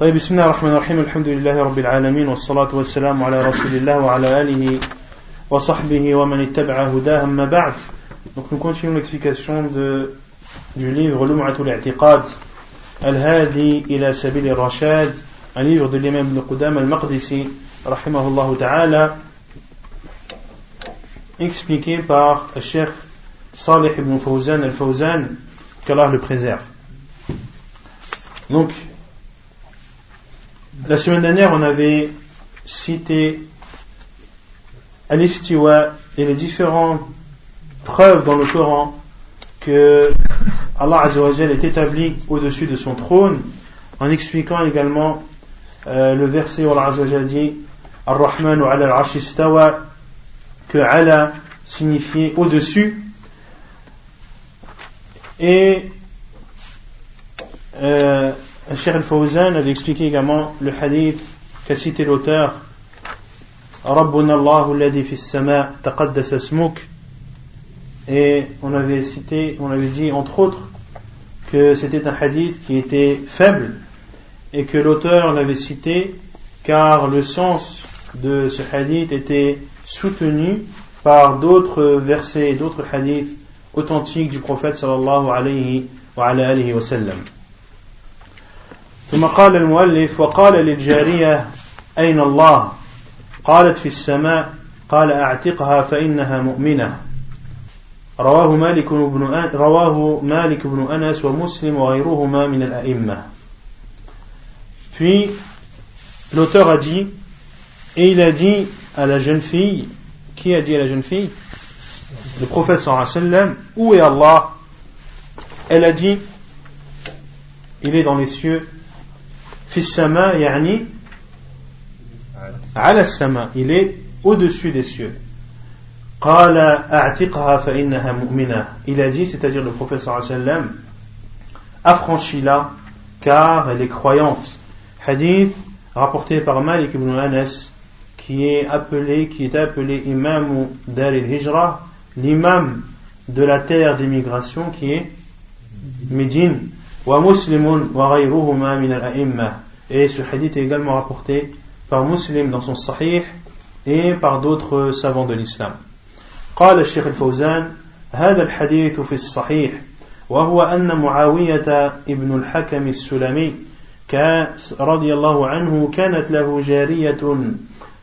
طيب بسم الله الرحمن الرحيم الحمد لله رب العالمين والصلاة والسلام على رسول الله وعلى آله وصحبه ومن اتبع هداه أما بعد Donc nous continuons l'explication de, du livre Lum'atul I'tiqad Al-Hadi ila Sabil al-Rashad un livre de l'imam Ibn Qudam al-Maqdisi rahimahullah ta'ala expliqué par le Cheikh Salih ibn Fawzan al-Fawzan qu'Allah le préserve donc La semaine dernière, on avait cité Al-Istiwa et les différentes preuves dans le Coran que Allah Azzawajal est établi au-dessus de son trône, en expliquant également euh, le verset où Allah Azzawajal dit Ar-Rahman ala al que ala signifiait au-dessus. Et euh, Cheikh Al-Fawzan avait expliqué également le hadith qu'a cité l'auteur alladhi fi sama taqaddas asmuk et on avait cité, on avait dit entre autres que c'était un hadith qui était faible et que l'auteur l'avait cité car le sens de ce hadith était soutenu par d'autres versets et d'autres hadiths authentiques du prophète sallallahu alayhi wa alayhi wa sallam. ثم قال المؤلف وقال للجارية أين الله قالت في السماء قال أعتقها فإنها مؤمنة رواه مالك بن رواه مالك بن أنس ومسلم وغيرهما من الأئمة Puis l'auteur a dit et il a dit à la jeune fille qui a dit à la jeune fille le prophète sallallahu alayhi wa sallam où est Allah elle a dit il est dans les cieux Il est au-dessus des cieux. Il a dit, c'est-à-dire le professeur sallam, affranchis-la, car elle est croyante. Hadith rapporté par Malik ibn Anas, qui est appelé, qui est appelé imam d'Al hijra l'imam de la terre d'émigration qui est Médine. Wa muslimun wa et ce hadith est également rapporté par Muslim dans son Sahih et par d'autres savants de l'islam. قال الشيخ الفوزان هذا الحديث في الصحيح وهو أن معاوية ابن الحكم السلمي رضي الله عنه كانت له جارية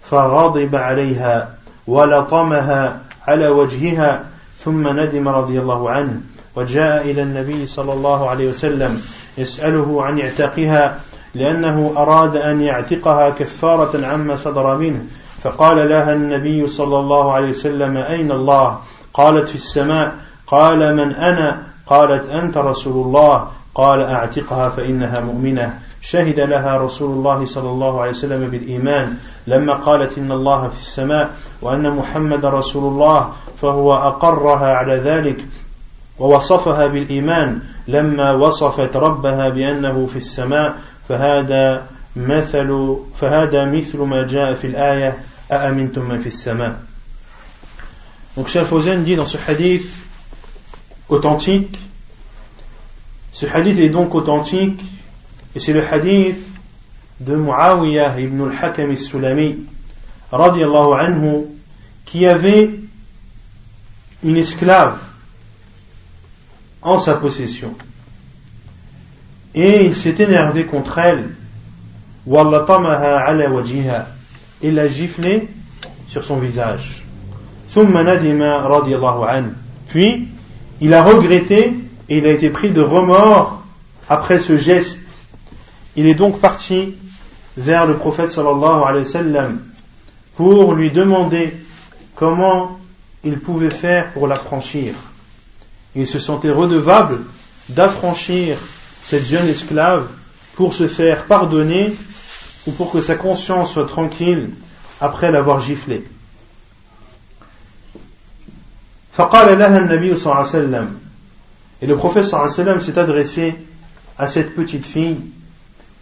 فغضب عليها ولطمها على وجهها ثم ندم رضي الله عنه وجاء إلى النبي صلى الله عليه وسلم يسأله عن اعتاقها لأنه أراد أن يعتقها كفارة عما صدر منه. فقال لها النبي صلى الله عليه وسلم أين الله؟ قالت في السماء. قال من أنا؟ قالت أنت رسول الله. قال أعتقها فإنها مؤمنة. شهد لها رسول الله صلى الله عليه وسلم بالإيمان. لما قالت إن الله في السماء وأن محمد رسول الله فهو أقرها على ذلك ووصفها بالإيمان. لما وصفت ربها بأنه في السماء فهذا مثل فهذا مثل ما جاء في الآية أأمنتم من في السماء Donc Cheikh Fawzan dit dans ce hadith authentique, ce hadith est donc authentique et c'est le hadith de Muawiyah ibn al-Hakam al-Sulami radiallahu anhu qui avait une esclave en sa possession. Et il s'est énervé contre elle. Il l'a giflé sur son visage. Puis, il a regretté et il a été pris de remords après ce geste. Il est donc parti vers le prophète sallallahu alayhi wa sallam pour lui demander comment il pouvait faire pour l'affranchir. Il se sentait redevable d'affranchir cette jeune esclave pour se faire pardonner ou pour que sa conscience soit tranquille après l'avoir giflé. Et le prophète s'est adressé à cette petite fille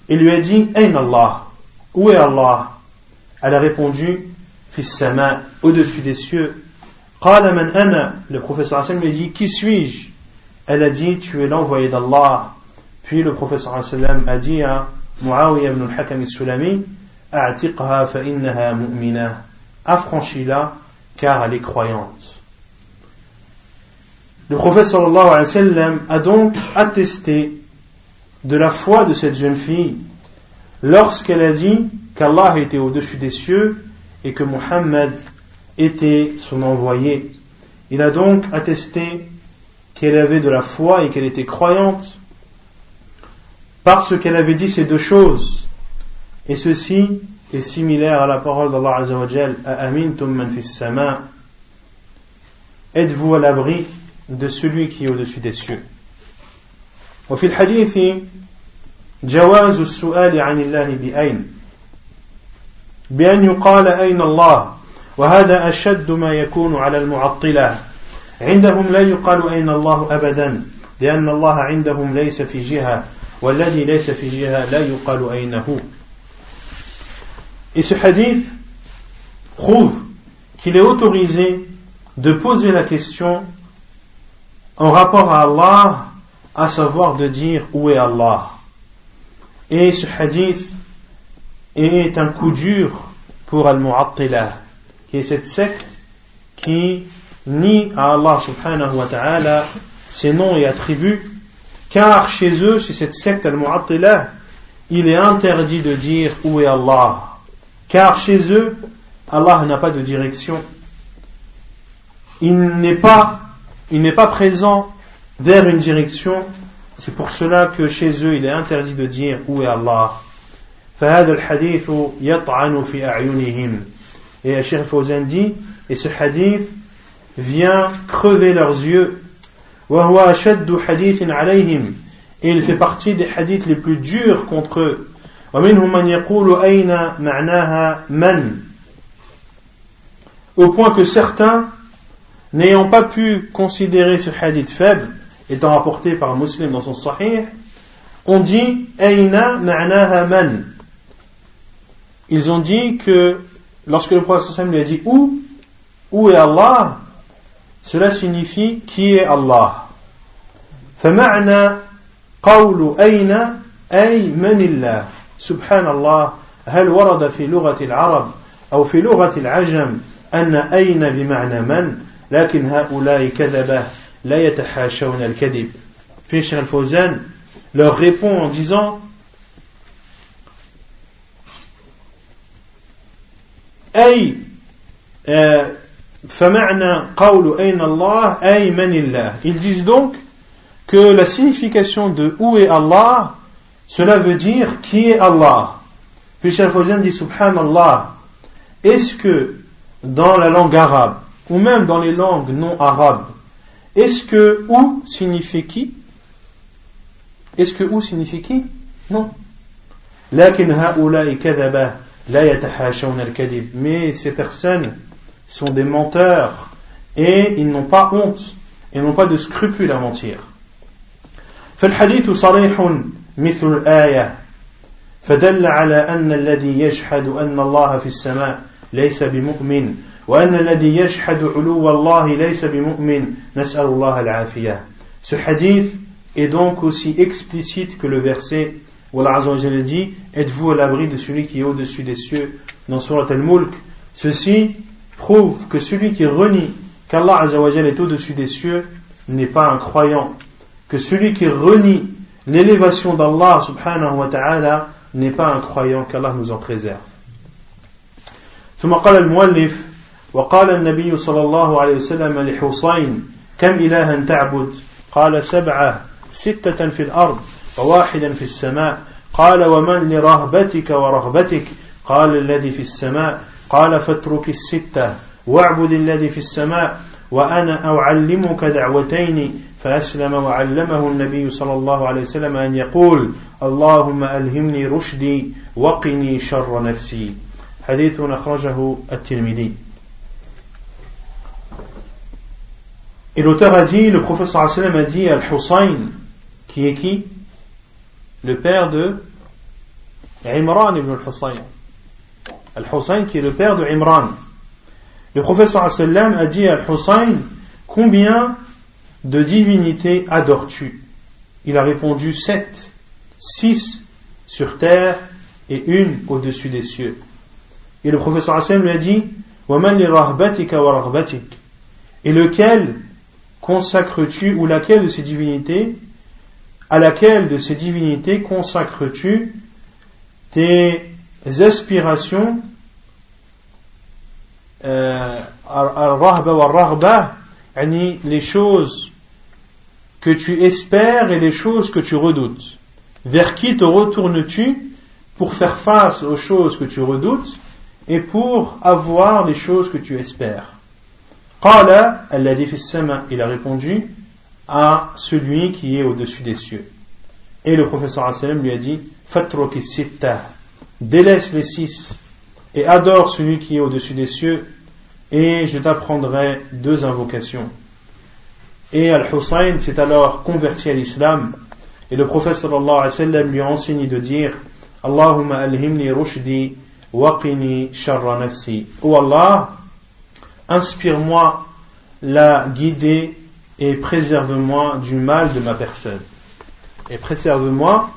et lui a dit Ayn Allah Où est Allah? Elle a répondu Fils au-dessus des cieux. Le prophète lui a dit Qui suis-je? Elle a dit Tu es l'envoyé d'Allah. Puis le professeur a dit à Muawiyah ibn al-Hakam al-Sulami, A'tiqha fa innaha mu'mina. Affranchis-la, car elle est croyante. Le prophète sallallahu alayhi wa sallam a donc attesté de la foi de cette jeune fille lorsqu'elle a dit qu'Allah était au-dessus des cieux et que Muhammad était son envoyé. Il a donc attesté qu'elle avait de la foi et qu'elle était croyante parce qu'elle avait dit ces deux choses. Et ceci est similaire à la parole d'Allah Azzawajal Amintum man fis sama Êtes-vous à l'abri de celui qui est au-dessus des cieux وفي الحديث جواز السؤال عن الله بأين بأن يقال أين الله وهذا أشد ما يكون على المعطلة عندهم لا يقال أين الله أبدا لأن الله عندهم ليس في جهة والذي ليس في جهة لا يقال أينه Et ce hadith prouve qu'il est autorisé de poser la question en rapport à Allah, à savoir de dire où est Allah. Et ce hadith est un coup dur pour Al-Mu'attila, qui est cette secte qui nie à Allah subhanahu wa ta'ala ses noms et attributs, car chez eux, chez cette secte Al-Mu'attila, il est interdit de dire où est Allah. Car chez eux, Allah n'a pas de direction. Il n'est pas, il n'est pas présent vers une direction c'est pour cela que chez eux, il est interdit de dire où est Allah. فهذا الحديث يطعن في أعينهم. Et Cheikh Fawzan dit, et ce hadith vient crever leurs yeux. et il fait partie des hadiths les plus durs contre eux. Au point que certains, n'ayant pas pu considérer ce hadith faible, étant rapporté par un musulman dans son sahih, ont dit Ils ont dit que lorsque le prophète lui a dit où, où est Allah? Cela signifie qui est Allah. فمعنى قول أين أي من الله سبحان الله هل ورد في لغة العرب أو في لغة العجم أن أين بمعنى من لكن هؤلاء كذبه la yatahashawna al-kadib. Puis Cheikh al-Fawzan leur répond en disant أي Ils disent donc que la signification de où est Allah, cela veut dire qui est Allah? Puis Cheikh dit Subhanallah, est-ce que dans la langue arabe, ou même dans les langues non arabes, est-ce que où signifie qui? Est-ce que où signifie qui? Non. Mais ces personnes sont des menteurs et ils n'ont pas honte et n'ont pas de scrupules à mentir. فالحديث صريح مثل الآية فدل على أن الذي يشهد أن الله في السماء ليس بمؤمن وأن الذي يجحد علو الله ليس بمؤمن نسأل الله العافية Ce hadith est donc aussi explicite que le verset où Allah Azzawajal dit Êtes-vous à l'abri de celui qui est au-dessus des cieux dans Surat Al-Mulk Ceci prouve que celui qui renie qu'Allah Azzawajal est au-dessus des cieux n'est pas un croyant. Que celui qui renie l'élévation d'Allah subhanahu wa ta'ala n'est pas un croyant qu'Allah nous en préserve. ثم قال المؤلف وقال النبي صلى الله عليه وسلم لحصين كم إلها تعبد قال سبعة ستة في الأرض وواحدا في السماء قال ومن لرهبتك ورغبتك قال الذي في السماء قال فاترك الستة واعبد الذي في السماء وأنا أعلمك دعوتين فأسلم وعلمه النبي صلى الله عليه وسلم أن يقول اللهم ألهمني رشدي وقني شر نفسي. حديث أخرجه الترمذي. Et l'auteur a dit, le professeur sallam a dit Al-Hussein, qui est qui? Le père de Imran ibn al-Hussein. Al-Hussein qui est le père de Imran. Le professeur sallam a dit Al-Hussein, combien de divinités adores-tu? Il a répondu sept, six sur terre et une au-dessus des cieux. Et le professeur Hassan lui a dit Et lequel consacres-tu, ou laquelle de ces divinités, à laquelle de ces divinités consacres-tu tes aspirations euh, les choses que tu espères et les choses que tu redoutes. Vers qui te retournes-tu pour faire face aux choses que tu redoutes et pour avoir les choses que tu espères? Il a répondu à celui qui est au-dessus des cieux. Et le professeur lui a dit délaisse les six et adore celui qui est au-dessus des cieux et je t'apprendrai deux invocations. Et Al-Hussein s'est alors converti à l'islam et le prophète sallallahu alayhi wa lui a enseigné de dire Allahumma alhimni rushdi waqini sharra nafsi. Oh Allah, inspire-moi la guider et préserve-moi du mal de ma personne. Et préserve-moi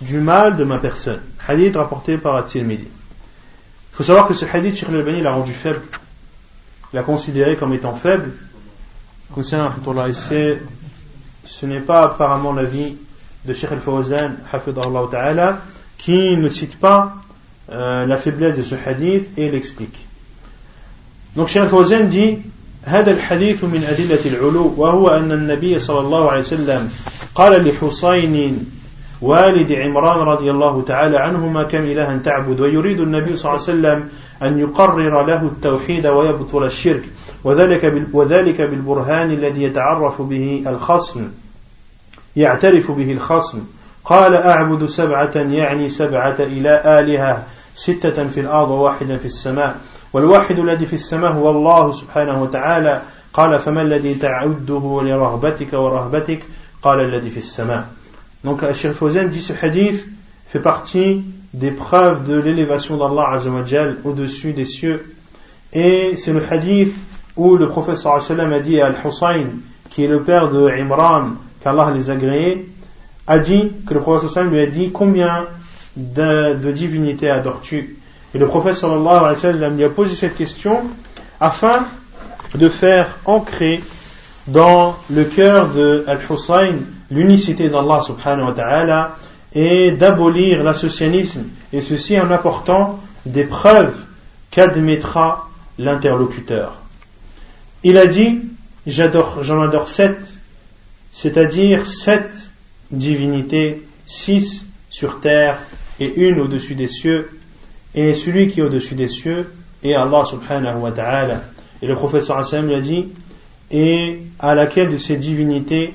du mal de ma personne. Hadith rapporté par At-Tirmidhi. Il faut savoir que ce hadith, Sheikh al-Albani l'a rendu faible. Il l'a considéré comme étant faible. Concernant ce n'est pas apparemment l'avis de Sheikh al-Fawzan, ta'ala, qui ne cite pas euh, la faiblesse de ce hadith et l'explique. Donc Sheikh al-Fawzan dit هذا الحديث من أدلة العلو وهو أن النبي صلى الله عليه وسلم قال لحسين والد عمران رضي الله تعالى عنهما كم إلها تعبد. ويريد النبي صلى الله عليه وسلم أن يقرر له التوحيد ويبطل الشرك. وذلك وذلك بالبرهان الذي يتعرف به الخصم. يعترف به الخصم. قال أعبد سبعة يعني سبعة إلى آلهة ستة في الأرض وواحدا في السماء. والواحد الذي في السماء هو الله سبحانه وتعالى. قال فما الذي تعده لرغبتك ورهبتك؟ قال الذي في السماء. Donc Cheikh Fawzan dit ce hadith fait partie des preuves de l'élévation d'Allah au-dessus des cieux. Et c'est le hadith où le professeur a dit à Al-Hussein, qui est le père de Imran, qu'Allah les a agréés, a dit que le professeur lui a dit combien de, de divinités adores-tu? Et le prophète sallallahu alayhi wa sallam lui a posé cette question afin de faire ancrer dans le cœur de Al-Hussein l'unicité d'Allah subhanahu wa ta'ala et d'abolir l'associanisme et ceci en apportant des preuves qu'admettra l'interlocuteur. Il a dit j'adore, j'en adore sept, c'est-à-dire sept divinités, six sur terre et une au-dessus des cieux et celui qui est au-dessus des cieux est Allah subhanahu wa ta'ala. Et le professeur sallam lui a dit, et à laquelle de ces divinités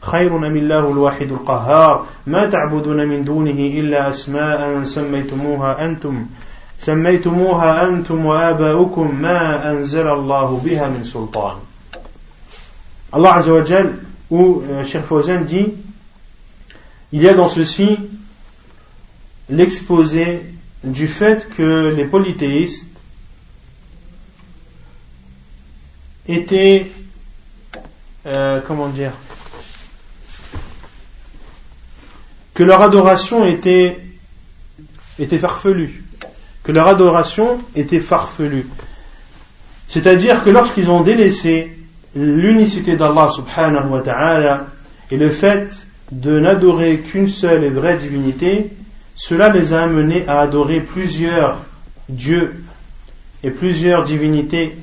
خير أم الله الواحد القهار ما تعبدون من دونه إلا أسماء سميتموها أنتم سميتموها أنتم وآباؤكم ما أنزل الله بها من سلطان Allah Azza wa Jal, où euh, Cheikh Fawzan dit, il y a dans ceci l'exposé du fait que les polythéistes était, euh, comment dire, que leur adoration était, farfelue, farfelue. C'est-à-dire que lorsqu'ils ont délaissé l'unicité d'Allah subhanahu wa ta'ala et le fait de n'adorer qu'une seule et vraie divinité, cela les a amenés à adorer plusieurs dieux et plusieurs divinités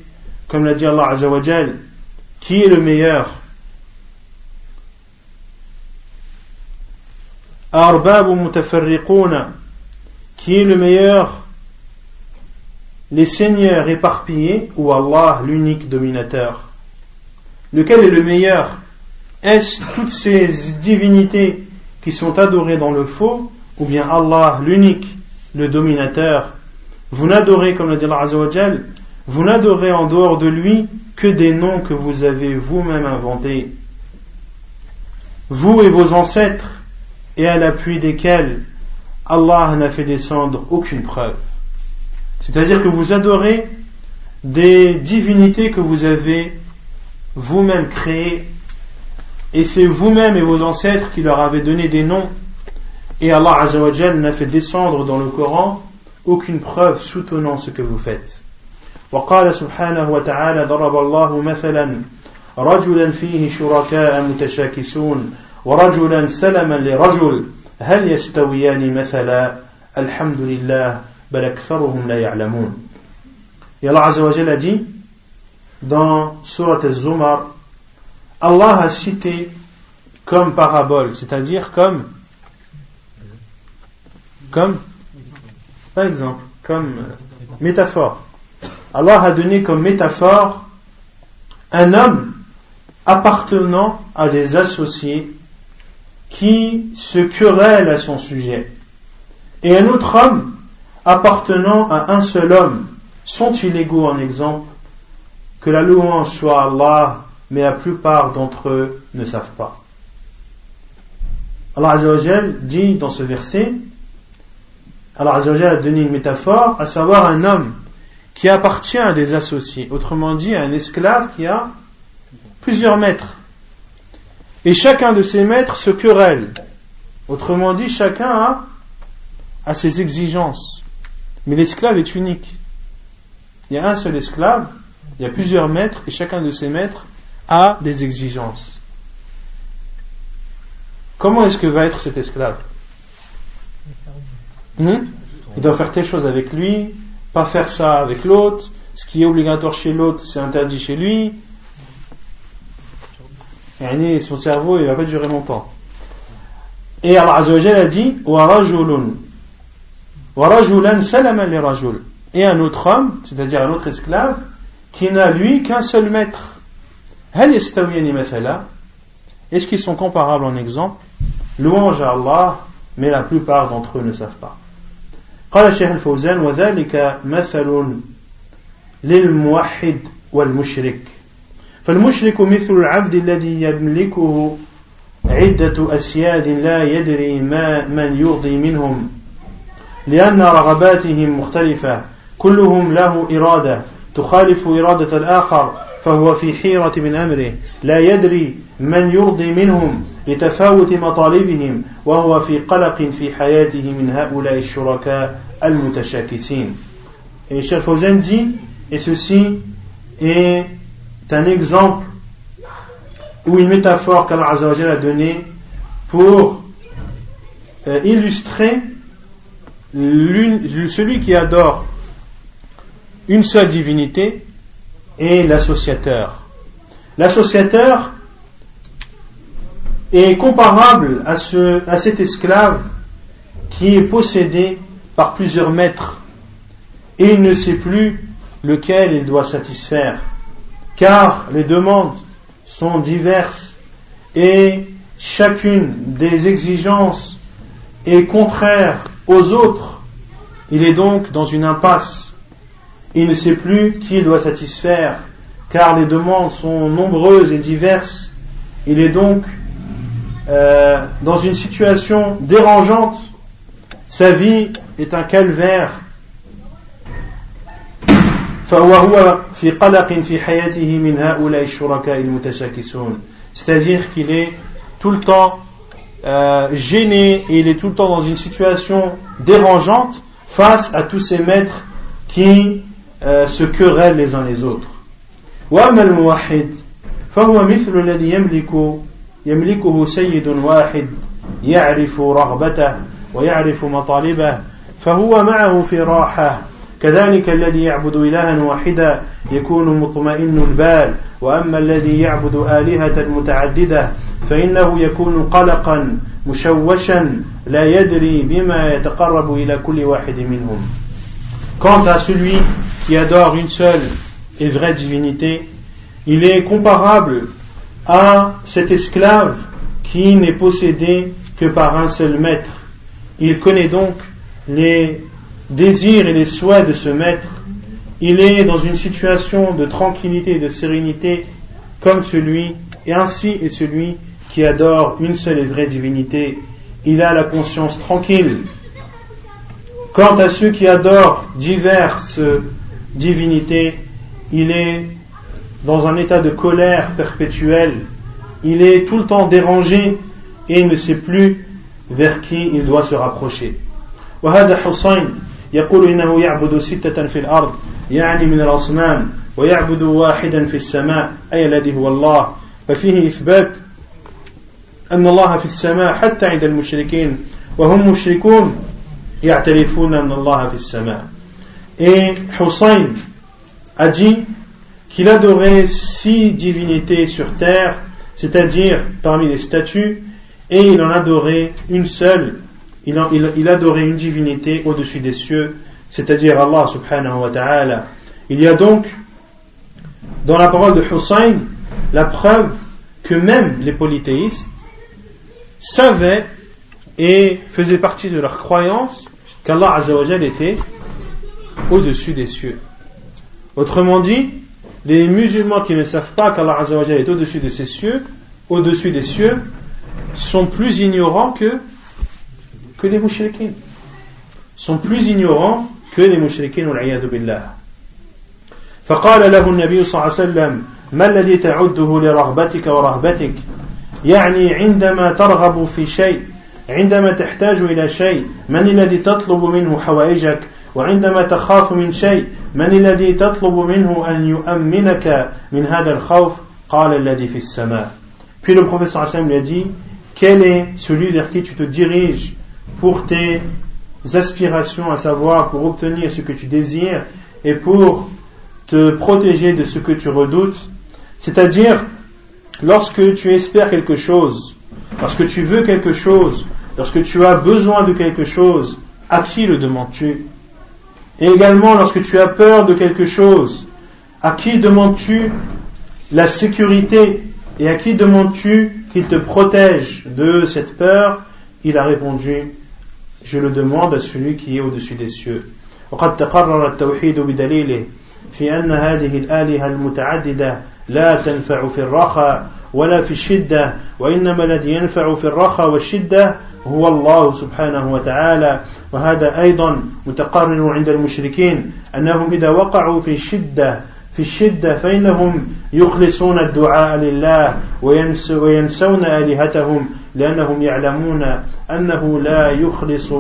comme l'a dit Allah Azzawajal, qui est le meilleur Arbabu mutafarriquna, qui est le meilleur? Les seigneurs éparpillés ou Allah l'unique dominateur? Lequel est le meilleur? Est-ce toutes ces divinités qui sont adorées dans le faux ou bien Allah l'unique, le dominateur? Vous n'adorez, comme l'a dit Allah Vous n'adorez en dehors de lui que des noms que vous avez vous-même inventés, vous et vos ancêtres, et à l'appui desquels Allah n'a fait descendre aucune preuve. C'est-à-dire que vous adorez des divinités que vous avez vous-même créées, et c'est vous-même et vos ancêtres qui leur avez donné des noms, et Allah Azzawajal n'a fait descendre dans le Coran aucune preuve soutenant ce que vous faites. وقال سبحانه وتعالى ضرب الله مثلا رجلا فيه شركاء متشاكسون ورجلا سلما لرجل هل يستويان مثلا الحمد لله بل أكثرهم لا يعلمون Et Allah Azza wa a dit dans Surat al-Zumar Allah a cité comme parabole, c'est-à-dire comme comme par exemple, comme métaphore. Allah a donné comme métaphore un homme appartenant à des associés qui se querellent à son sujet. Et un autre homme appartenant à un seul homme sont-ils égaux en exemple Que la louange soit Allah, mais la plupart d'entre eux ne savent pas. Allah dit dans ce verset, Allah a donné une métaphore, à savoir un homme qui appartient à des associés, autrement dit un esclave qui a plusieurs maîtres. Et chacun de ces maîtres se querelle. Autrement dit, chacun a, ses exigences. Mais l'esclave est unique. Il y a un seul esclave, il y a plusieurs maîtres, et chacun de ces maîtres a des exigences. Comment est-ce que va être cet esclave? Hmm? Il doit faire telle chose avec lui, pas faire ça avec l'autre. Ce qui est obligatoire chez l'autre, c'est interdit chez lui. Et son cerveau, il va pas durer longtemps. Et Allah a dit Et un autre homme, c'est-à-dire un autre esclave, qui n'a lui qu'un seul maître. Est-ce qu'ils sont comparables en exemple Louange à Allah, mais la plupart d'entre eux ne savent pas. قال الشيخ الفوزان وذلك مثل للموحد والمشرك فالمشرك مثل العبد الذي يملكه عدة أسياد لا يدري ما من يرضي منهم لأن رغباتهم مختلفة كلهم له إرادة تخالف إرادة الآخر فهو في حيرة من أمره لا يدري من يرضي منهم لتفاوت مطالبهم وهو في قلق في حياته من هؤلاء الشركاء المتشاكسين. Et Cheikh Fawzan dit, et ceci est un exemple ou une métaphore qu'Allah a donnée pour euh, illustrer celui qui adore une seule divinité et l'associateur. L'associateur est comparable à, à cet esclave qui est possédé par plusieurs maîtres et il ne sait plus lequel il doit satisfaire car les demandes sont diverses et chacune des exigences est contraire aux autres. Il est donc dans une impasse il ne sait plus qui doit satisfaire, car les demandes sont nombreuses et diverses. Il est donc euh, dans une situation dérangeante. Sa vie est un calvaire. C'est-à-dire qu'il est tout le temps euh, gêné et il est tout le temps dans une situation dérangeante face à tous ces maîtres qui se querellent les uns les autres. وأما الموحد فهو مثل الذي يملك يملكه سيد واحد يعرف رغبته ويعرف مطالبه فهو معه في راحة كذلك الذي يعبد إلها واحدا يكون مطمئن البال وأما الذي يعبد آلهة متعددة فإنه يكون قلقا مشوشا لا يدري بما يتقرب إلى كل واحد منهم Quant à celui qui adore une seule et vraie divinité, il est comparable à cet esclave qui n'est possédé que par un seul maître. Il connaît donc les désirs et les souhaits de ce maître il est dans une situation de tranquillité et de sérénité comme celui, et ainsi est celui qui adore une seule et vraie divinité. Il a la conscience tranquille. Quant à ceux qui adorent diverses divinités, il est dans un état de colère perpétuelle. Il est tout le temps dérangé et il ne sait plus vers qui il doit se rapprocher. وهذا حسين يقول إنه يعبد ستة في الأرض يعني من الأصنام ويعبد واحدا في السماء أي الذي هو الله. ففيه إثبات أن الله في السماء حتى عند المشركين وهم مشركون يعترفون أن الله في السماء. Et Hussein a dit qu'il adorait six divinités sur terre, c'est-à-dire parmi les statues, et il en adorait une seule, il, adorait une divinité au-dessus des cieux, c'est-à-dire Allah subhanahu wa ta'ala. Il y a donc dans la parole de Hussein la preuve que même les polythéistes savaient et faisaient partie de leur croyance qu'Allah était au-dessus des cieux. Autrement dit, les musulmans qui ne savent pas qu'Allah est au-dessus de ces cieux, au-dessus des cieux, sont plus ignorants que, que les mouchriquins. Sont plus ignorants que les mouchriquins, billah. فقال له النبي صلى الله عليه وسلم ما الذي تعده لرغبتك ورهبتك يعني عندما ترغب في شيء عندما تحتاج إلى شيء من الذي تطلب منه حوائجك وعندما تخاف من شيء من الذي تطلب منه أن يؤمنك من هذا الخوف قال الذي في السماء Puis le professeur Hassan lui a dit Quel est celui vers qui tu te diriges pour tes aspirations, à savoir pour obtenir ce que tu désires et pour te protéger de ce que tu redoutes, c'est-à-dire lorsque tu espères quelque chose, lorsque tu veux quelque chose, lorsque tu as besoin de quelque chose, à qui le demandes-tu? Et également lorsque tu as peur de quelque chose, à qui demandes-tu la sécurité et à qui demandes-tu qu'il te protège de cette peur? Il a répondu, je le demande à celui qui est au-dessus des cieux. في أن هذه الآلهة المتعددة لا تنفع في الرخاء ولا في الشدة وإنما الذي ينفع في الرخاء والشدة هو الله سبحانه وتعالى وهذا أيضا متقرر عند المشركين أنهم إذا وقعوا في الشدة في الشدة فإنهم يخلصون الدعاء لله وينسون آلهتهم لأنهم يعلمون أنه لا يخلص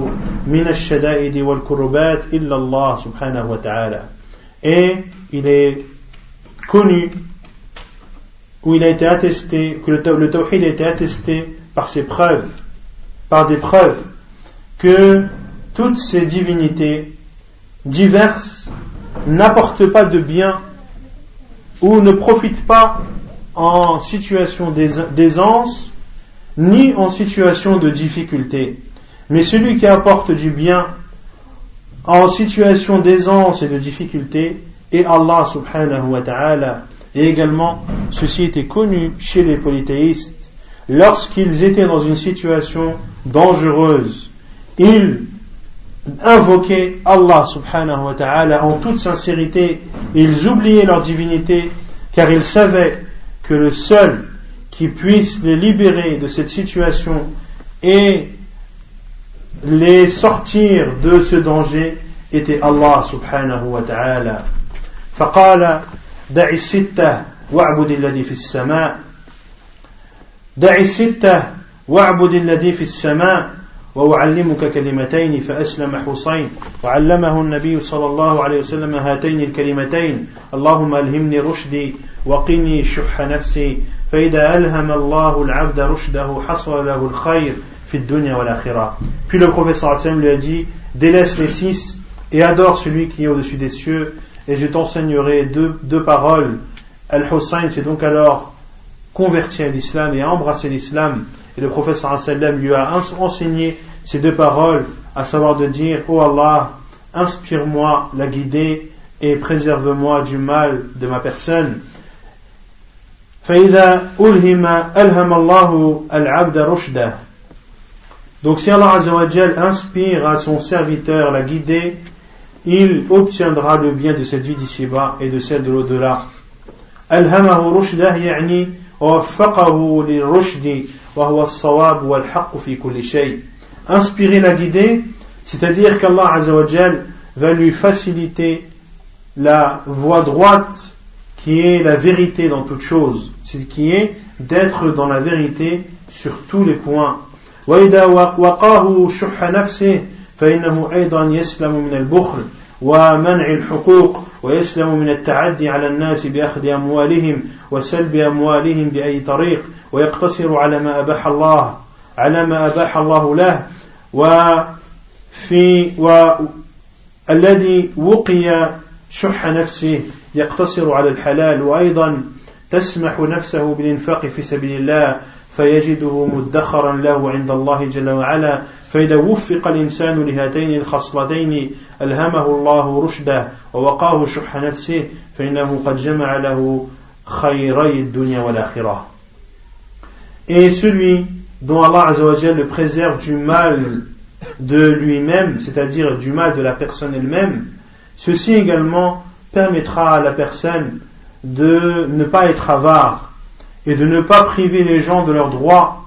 من الشدائد والكربات إلا الله سبحانه وتعالى et il est connu où il a été attesté, que le, le tawhid a été attesté par ses preuves, par des preuves, que toutes ces divinités diverses n'apportent pas de bien ou ne profitent pas en situation d'aisance ni en situation de difficulté. Mais celui qui apporte du bien en situation d'aisance et de difficulté et Allah subhanahu wa ta'ala. Et également, ceci était connu chez les polythéistes. Lorsqu'ils étaient dans une situation dangereuse, ils invoquaient Allah subhanahu wa ta'ala en toute sincérité. Ils oubliaient leur divinité car ils savaient que le seul qui puisse les libérer de cette situation et les sortir de ce danger était Allah subhanahu wa ta'ala. فقال دع الستة واعبد الذي في السماء دع الستة واعبد الذي في السماء وأعلمك كلمتين فأسلم حسين وعلمه النبي صلى الله عليه وسلم هاتين الكلمتين اللهم ألهمني رشدي وقني شح نفسي فإذا ألهم الله العبد رشده حصل له الخير في الدنيا والآخرة Puis le wa sallam lui a dit délaisse les six et adore celui qui est au-dessus des cieux et je t'enseignerai deux, deux paroles Al-Hussein s'est donc alors converti à l'islam et a embrassé l'islam Et le prophète sallam lui a enseigné ces deux paroles, à savoir de dire oh Allah, inspire-moi la guider, et préserve-moi du mal de ma personne. Donc si Allah inspire à son serviteur la guider, il obtiendra le bien de cette vie d'ici-bas et de celle de l'au-delà. ألهمه رشده يعني ووفقه للرشد وهو الصواب والحق في كل شيء. Inspirer la guider, c'est-à-dire qu'Allah Azzawajal va lui faciliter la voie droite qui est la vérité dans toute chose, c'est qui est d'être dans la vérité sur tous les points. وإذا وقاه شح نفسه فإنه أيضا يسلم من البخل ومنع الحقوق ويسلم من التعدي على الناس بأخذ أموالهم وسلب أموالهم بأي طريق ويقتصر على ما أباح الله على ما أباح الله له. وفي والذي وقي شح نفسه يقتصر على الحلال وأيضا تسمح نفسه بالإنفاق في سبيل الله. فيجده مدخرا له عند الله جل وعلا فإذا وفق الإنسان لهاتين الخصلتين ألهمه الله رشده ووقاه شح نفسه فإنه قد جمع له خيري الدنيا والآخرة Et celui dont Allah Azzawajal le préserve du mal de lui-même, c'est-à-dire du mal de la personne elle-même, ceci également permettra à la personne de ne pas être avare et de ne pas priver les gens de leurs droits.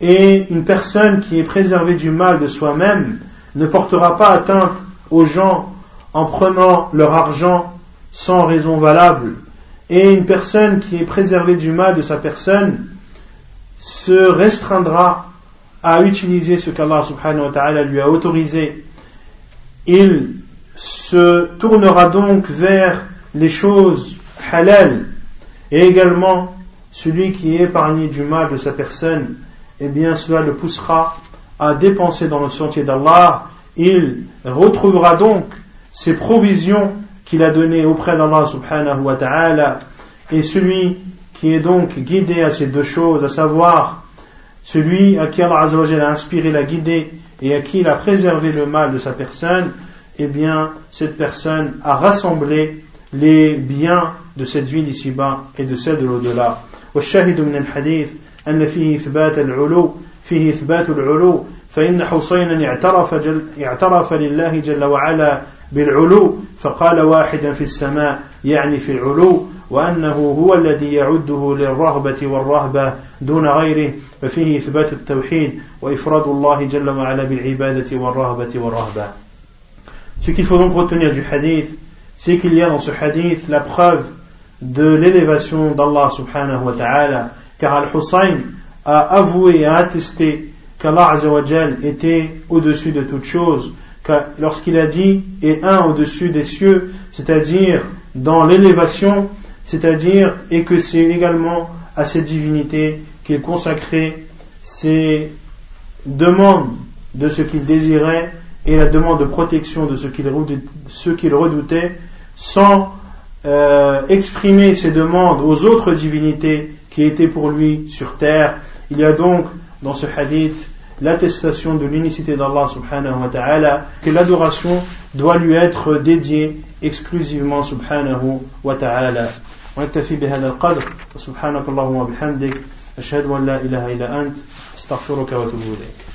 Et une personne qui est préservée du mal de soi-même ne portera pas atteinte aux gens en prenant leur argent sans raison valable. Et une personne qui est préservée du mal de sa personne se restreindra à utiliser ce qu'Allah subhanahu wa ta'ala lui a autorisé. Il se tournera donc vers les choses halal et également celui qui est épargné du mal de sa personne, eh bien cela le poussera à dépenser dans le sentier d'Allah. Il retrouvera donc ses provisions qu'il a données auprès d'Allah subhanahu wa ta'ala. Et celui qui est donc guidé à ces deux choses, à savoir celui à qui Allah a inspiré la guidée et à qui il a préservé le mal de sa personne, eh bien, cette personne a rassemblé les biens de cette vie d'ici-bas et de celle de l'au-delà. والشاهد من الحديث أن فيه إثبات العلو فيه إثبات العلو فإن حسينا اعترف, جل اعترف لله جل وعلا بالعلو فقال واحدا في السماء يعني في العلو وأنه هو الذي يعده للرغبة والرهبة دون غيره ففيه إثبات التوحيد وإفراد الله جل وعلا بالعبادة والرهبة والرهبة. Ce qu'il faut donc retenir du hadith, c'est qu'il y a dans ce hadith la preuve de l'élévation d'Allah subhanahu wa ta'ala, car Al-Hussein a avoué et a attesté qu'Allah était au-dessus de toute chose, lorsqu'il a dit et un au-dessus des cieux, c'est-à-dire dans l'élévation, c'est-à-dire et que c'est également à cette divinité qu'il consacrait ses demandes de ce qu'il désirait et la demande de protection de ce qu'il redoutait, sans euh, exprimer ses demandes aux autres divinités qui étaient pour lui sur terre. Il y a donc dans ce hadith l'attestation de l'unicité d'Allah subhanahu wa ta'ala, que l'adoration doit lui être dédiée exclusivement subhanahu wa ta'ala. ونكتفي بهذا القدر وسبحانك اللهم وبحمدك أشهد أن لا إله إلا أنت استغفرك وأتوب إليك